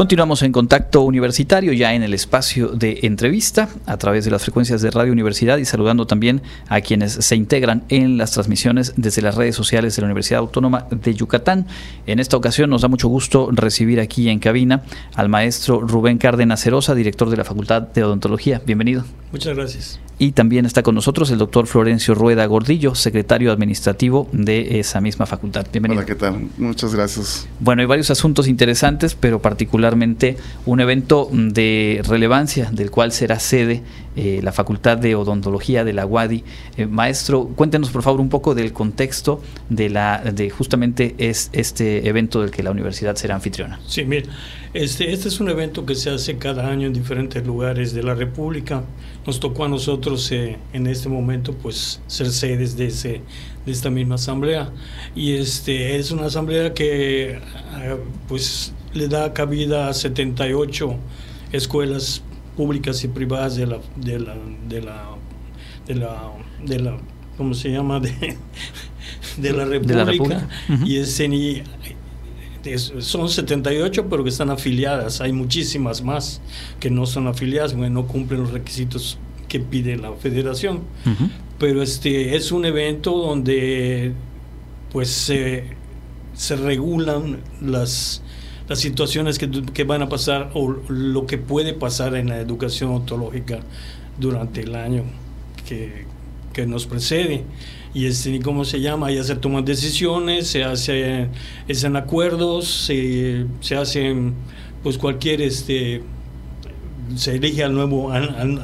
Continuamos en contacto universitario ya en el espacio de entrevista a través de las frecuencias de Radio Universidad y saludando también a quienes se integran en las transmisiones desde las redes sociales de la Universidad Autónoma de Yucatán. En esta ocasión nos da mucho gusto recibir aquí en cabina al maestro Rubén Cárdenas Cerosa, director de la Facultad de Odontología. Bienvenido. Muchas gracias. Y también está con nosotros el doctor Florencio Rueda Gordillo, secretario administrativo de esa misma facultad. Bienvenido. Hola, ¿qué tal? Muchas gracias. Bueno, hay varios asuntos interesantes, pero particularmente un evento de relevancia del cual será sede eh, la Facultad de Odontología de la UADI. Eh, maestro, cuéntenos por favor un poco del contexto de, la, de justamente es, este evento del que la universidad será anfitriona. Sí, mire, este, este es un evento que se hace cada año en diferentes lugares de la República. Nos tocó a nosotros eh, en este momento pues ser sedes de, ese, de esta misma asamblea. Y este, es una asamblea que pues le da cabida a 78 escuelas públicas y privadas de la de la de la de la, de la ¿cómo se llama? de, de la República, y es en, son 78, pero que están afiliadas. Hay muchísimas más que no son afiliadas, bueno, no cumplen los requisitos que pide la federación. Pero este es un evento donde pues se, se regulan las, las situaciones que, que, van a pasar o lo que puede pasar en la educación ontológica durante el año que, que nos precede y este, ¿cómo se llama? Ya se toman decisiones, se hacen, hacen acuerdos, se, se hacen pues cualquier este se elige al nuevo a,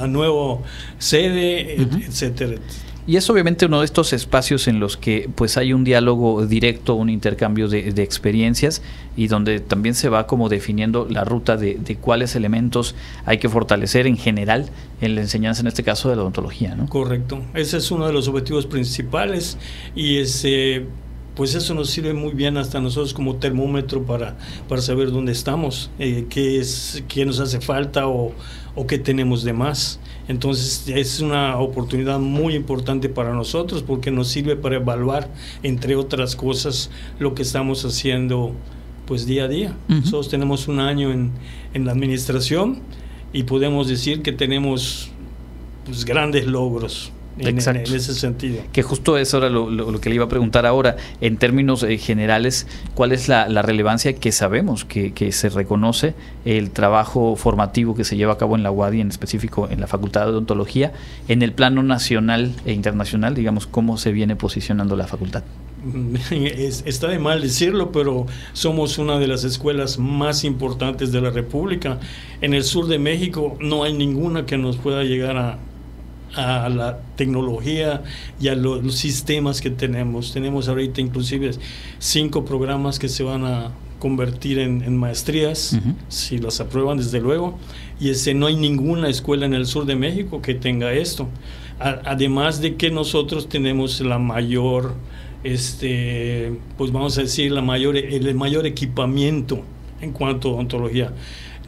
nuevo sede, etcétera. Y es obviamente uno de estos espacios en los que pues hay un diálogo directo, un intercambio de, experiencias y donde también se va como definiendo la ruta de, cuáles elementos hay que fortalecer en general en la enseñanza, en este caso de la odontología. ¿no? Correcto, ese es uno de los objetivos principales y ese pues eso nos sirve muy bien hasta nosotros como termómetro para, para saber dónde estamos, eh, qué, es, qué nos hace falta o, o qué tenemos de más. Entonces es una oportunidad muy importante para nosotros porque nos sirve para evaluar, entre otras cosas, lo que estamos haciendo pues día a día. Nosotros tenemos un año en, en la administración y podemos decir que tenemos pues, grandes logros en, ese sentido. Que justo es ahora lo, que le iba a preguntar ahora, en términos eh, generales, ¿cuál es la, relevancia que sabemos que, se reconoce el trabajo formativo que se lleva a cabo en la UADI, en específico en la Facultad de Odontología, en el plano nacional e internacional, digamos, cómo se viene posicionando la facultad? está de mal decirlo, pero somos una de las escuelas más importantes de la República. En el sur de México no hay ninguna que nos pueda llegar a, a la tecnología y a los, sistemas que tenemos. Tenemos ahorita inclusive cinco programas que se van a convertir en, maestrías, si las aprueban desde luego, y ese, no hay ninguna escuela en el sur de México que tenga esto. además de que nosotros tenemos la mayor, este, pues vamos a decir, la mayor, el mayor equipamiento en cuanto a odontología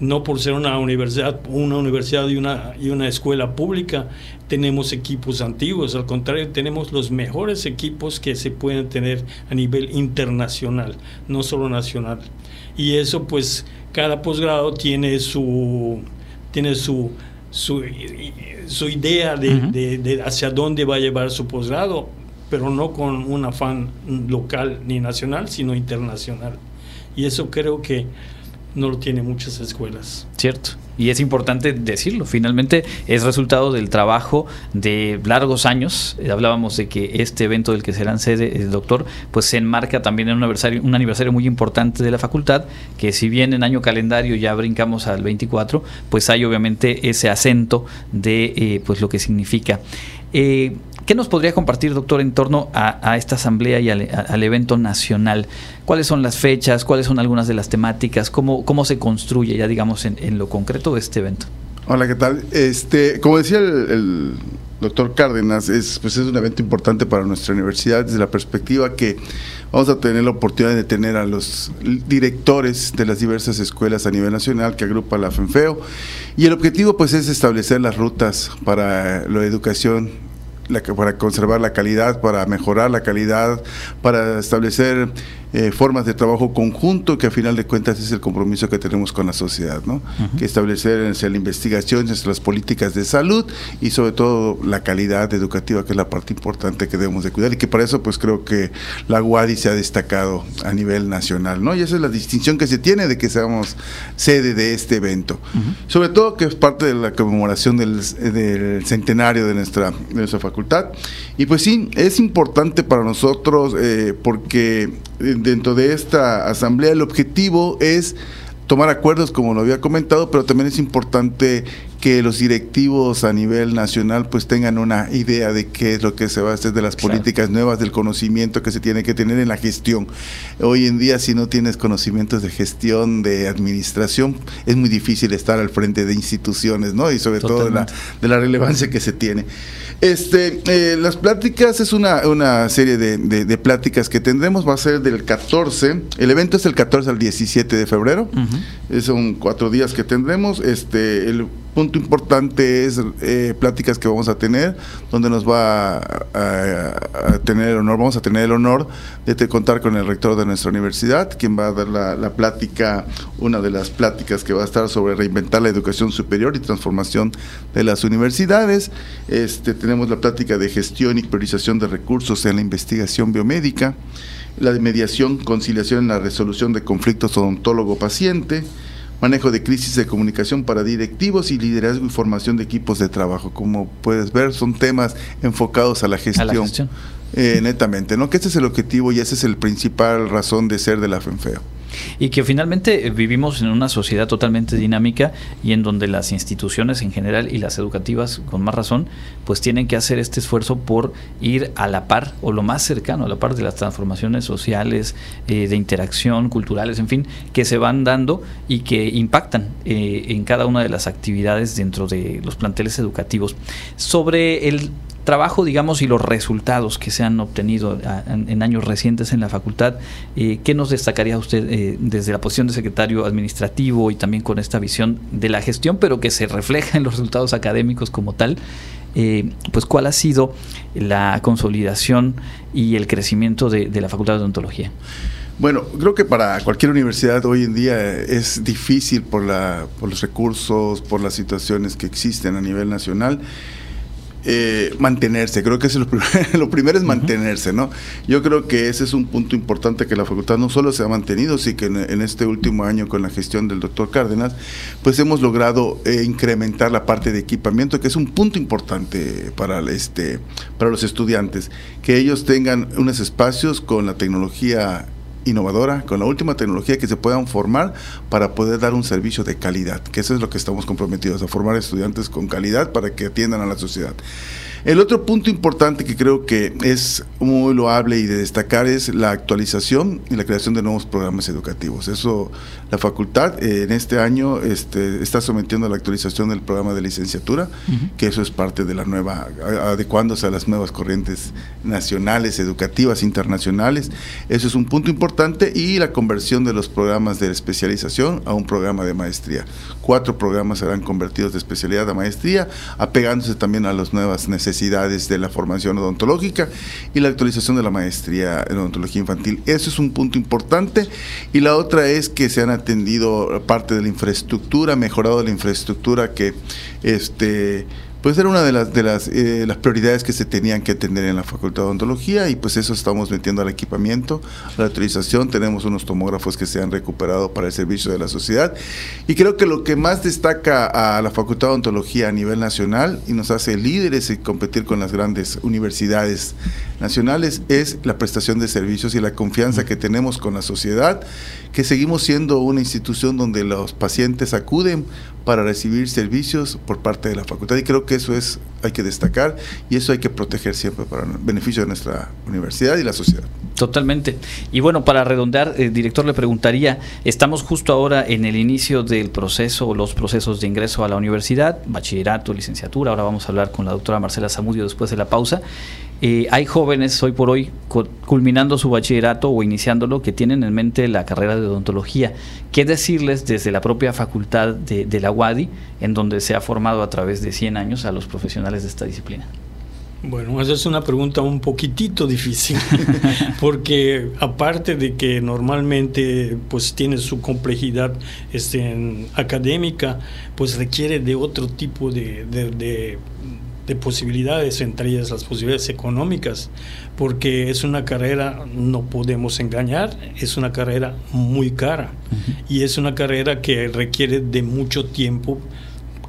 no por ser una universidad, una universidad y una, y una escuela pública, tenemos equipos antiguos, al contrario, tenemos los mejores equipos que se pueden tener a nivel internacional, no solo nacional. Y eso pues cada posgrado tiene su tiene su su, su idea de, de hacia dónde va a llevar su posgrado, pero no con un afán local ni nacional, sino internacional. Y eso creo que no lo tiene muchas escuelas. Cierto. Y es importante decirlo, finalmente es resultado del trabajo de largos años. Hablábamos de que este evento del que serán sede el doctor, pues se enmarca también en un aniversario, un aniversario muy importante de la facultad, que si bien en año calendario ya brincamos al 24, pues hay obviamente ese acento de eh, pues lo que significa. Eh, ¿Qué nos podría compartir, doctor, en torno a, esta asamblea y al, evento nacional? ¿Cuáles son las fechas? ¿Cuáles son algunas de las temáticas? ¿Cómo, cómo se construye ya, digamos, en, lo concreto este evento? Hola, ¿qué tal? Este, como decía el, doctor Cárdenas, es, pues es un evento importante para nuestra universidad desde la perspectiva que vamos a tener la oportunidad de tener a los directores de las diversas escuelas a nivel nacional que agrupa la FENFEO y el objetivo pues es establecer las rutas para la educación para conservar la calidad, para mejorar la calidad, para establecer eh, formas de trabajo conjunto que a final de cuentas es el compromiso que tenemos con la sociedad, ¿no? Que establecer la investigación, las políticas de salud y sobre todo la calidad educativa, que es la parte importante que debemos de cuidar y que para eso pues creo que la UADI se ha destacado a nivel nacional, ¿no? Y esa es la distinción que se tiene de que seamos sede de este evento. Sobre todo que es parte de la conmemoración del, centenario de nuestra, de nuestra facultad. Y pues sí, es importante para nosotros eh, porque dentro de esta asamblea el objetivo es tomar acuerdos, como lo había comentado, pero también es importante que los directivos a nivel nacional pues tengan una idea de qué es lo que se va a hacer de las políticas nuevas, del conocimiento que se tiene que tener en la gestión. Hoy en día si no tienes conocimientos de gestión, de administración, es muy difícil estar al frente de instituciones, ¿no? Y sobre todo de la, de la relevancia que se tiene. Este, eh, las pláticas es una, una serie de, de, pláticas que tendremos, va a ser del 14, el evento es el 14 al 17 de febrero, son cuatro días que tendremos, este, el punto importante es eh, pláticas que vamos a tener, donde nos va a, tener el honor, vamos a tener el honor de contar con el rector de nuestra universidad, quien va a dar la, plática, una de las pláticas que va a estar sobre reinventar la educación superior y transformación de las universidades. Este, tenemos la plática de gestión y priorización de recursos en la investigación biomédica, la de mediación, conciliación en la resolución de conflictos odontólogo-paciente, manejo de crisis de comunicación para directivos y liderazgo y formación de equipos de trabajo. Como puedes ver, son temas enfocados a la gestión. Eh, netamente, ¿no? Que ese es el objetivo y esa es el principal razón de ser de la FENFEO. Y que finalmente eh, vivimos en una sociedad totalmente dinámica y en donde las instituciones en general y las educativas, con más razón, pues tienen que hacer este esfuerzo por ir a la par o lo más cercano a la par de las transformaciones sociales, eh, de interacción, culturales, en fin, que se van dando y que impactan eh, en cada una de las actividades dentro de los planteles educativos. Sobre el trabajo, digamos, y los resultados que se han obtenido en, años recientes en la facultad, eh, ¿qué nos destacaría usted eh, desde la posición de secretario administrativo y también con esta visión de la gestión, pero que se refleja en los resultados académicos como tal? Eh, pues cuál ha sido la consolidación y el crecimiento de, la Facultad de Odontología. Bueno, creo que para cualquier universidad hoy en día es difícil por, la, por los recursos, por las situaciones que existen a nivel nacional. Eh, mantenerse, creo que es lo, lo primero es mantenerse, ¿no? Yo creo que ese es un punto importante que la facultad no solo se ha mantenido, sino que en, este último año con la gestión del doctor Cárdenas, pues hemos logrado eh, incrementar la parte de equipamiento, que es un punto importante para, este, para los estudiantes, que ellos tengan unos espacios con la tecnología innovadora, con la última tecnología que se puedan formar para poder dar un servicio de calidad, que eso es lo que estamos comprometidos, a formar estudiantes con calidad para que atiendan a la sociedad. El otro punto importante que creo que es muy loable y de destacar es la actualización y la creación de nuevos programas educativos. Eso la facultad eh, en este año este, está sometiendo a la actualización del programa de licenciatura, que eso es parte de la nueva, adecuándose a las nuevas corrientes nacionales, educativas, internacionales. Eso es un punto importante y la conversión de los programas de especialización a un programa de maestría. Cuatro programas serán convertidos de especialidad a maestría, apegándose también a las nuevas necesidades de la formación odontológica y la actualización de la maestría en odontología infantil. Eso es un punto importante. Y la otra es que se han atendido parte de la infraestructura, mejorado la infraestructura que este pues era una de las de las, eh, las prioridades que se tenían que atender en la Facultad de Odontología y pues eso estamos metiendo al equipamiento, a la autorización, tenemos unos tomógrafos que se han recuperado para el servicio de la sociedad. Y creo que lo que más destaca a la Facultad de Odontología a nivel nacional y nos hace líderes y competir con las grandes universidades nacionales es la prestación de servicios y la confianza que tenemos con la sociedad, que seguimos siendo una institución donde los pacientes acuden para recibir servicios por parte de la facultad. Y creo que eso es hay que destacar y eso hay que proteger siempre para el beneficio de nuestra universidad y la sociedad. Totalmente. Y bueno, para redondear, el director le preguntaría, estamos justo ahora en el inicio del proceso los procesos de ingreso a la universidad, bachillerato, licenciatura, ahora vamos a hablar con la doctora Marcela Zamudio después de la pausa. Eh, hay jóvenes hoy por hoy culminando su bachillerato o iniciándolo que tienen en mente la carrera de odontología. ¿Qué decirles desde la propia facultad de, la UADI, en donde se ha formado a través de 100 años a los profesionales de esta disciplina? Bueno, esa es una pregunta un poquitito difícil, porque aparte de que normalmente pues tiene su complejidad este, académica, pues requiere de otro tipo de, posibilidades, entre ellas las posibilidades económicas, porque es una carrera, no podemos engañar, es una carrera muy cara. Y es una carrera que requiere de mucho tiempo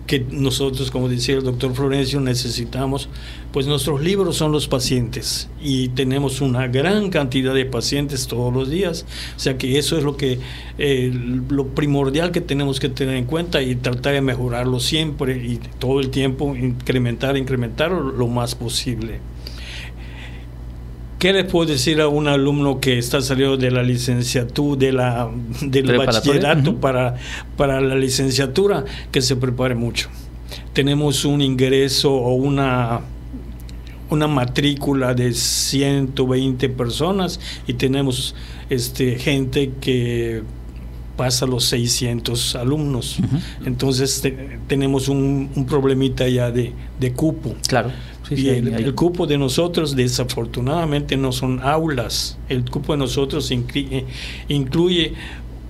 que nosotros, como decía el doctor Florencio, necesitamos, pues nuestros libros son los pacientes y tenemos una gran cantidad de pacientes todos los días. O sea que eso es lo que eh, lo primordial que tenemos que tener en cuenta y tratar de mejorarlo siempre y todo el tiempo incrementar, incrementar lo más posible. ¿Qué le puedo decir a un alumno que está saliendo de la licenciatura, de la, del bachillerato para, para la licenciatura? Que se prepare mucho. Tenemos un ingreso o una, una matrícula de 120 personas y tenemos este, gente que pasa los 600 alumnos. Entonces tenemos un, un, problemita ya de, de cupo. Claro y el, cupo de nosotros desafortunadamente no son aulas, el cupo de nosotros eh, incluye,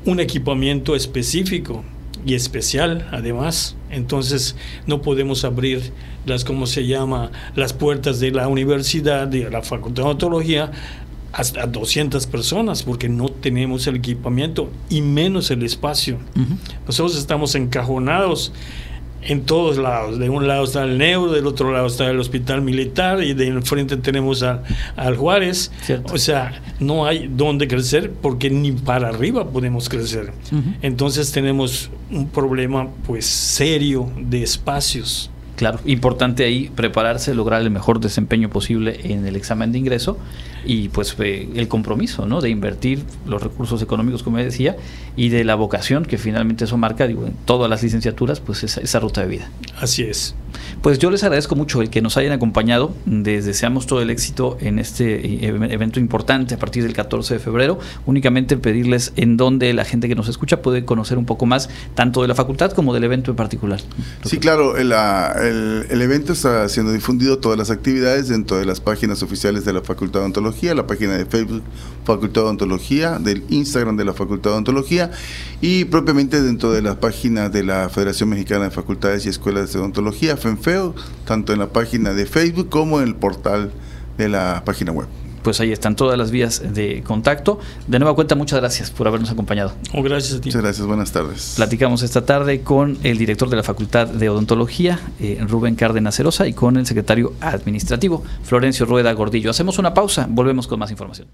un equipamiento específico y especial además. Entonces no podemos abrir las, ¿cómo se llama?, las puertas de la universidad, de la Facultad de Odontología hasta 200 personas porque no tenemos el equipamiento y menos el espacio. Nosotros estamos encajonados en todos lados. De un lado está el Neuro, del otro lado está el Hospital Militar y de enfrente tenemos al Juárez. O sea, no hay dónde crecer porque ni para arriba podemos crecer. Entonces tenemos un problema pues serio de espacios. Claro, importante ahí prepararse, lograr el mejor desempeño posible en el examen de ingreso y pues eh, el compromiso, ¿no? De invertir los recursos económicos, como decía, y de la vocación que finalmente eso marca, digo, en todas las licenciaturas, pues esa, esa ruta de vida. Así es. Pues yo les agradezco mucho el que nos hayan acompañado. Les deseamos todo el éxito en este eh, evento importante a partir del 14 de febrero. Únicamente pedirles en dónde la gente que nos escucha puede conocer un poco más, tanto de la facultad como del evento en particular. Sí, claro, el, el, evento está siendo difundido, todas las actividades dentro de las páginas oficiales de la Facultad de La página de Facebook Facultad de Odontología, del Instagram de la Facultad de Odontología y propiamente dentro de la página de la Federación Mexicana de Facultades y Escuelas de Odontología, FENFEO, tanto en la página de Facebook como en el portal de la página web pues ahí están todas las vías de contacto. De nueva cuenta, muchas gracias por habernos acompañado. Oh, gracias a ti. Muchas gracias, buenas tardes. Platicamos esta tarde con el director de la Facultad de Odontología, eh, Rubén Cárdenas Cerosa, y con el secretario administrativo, Florencio Rueda Gordillo. Hacemos una pausa, volvemos con más información.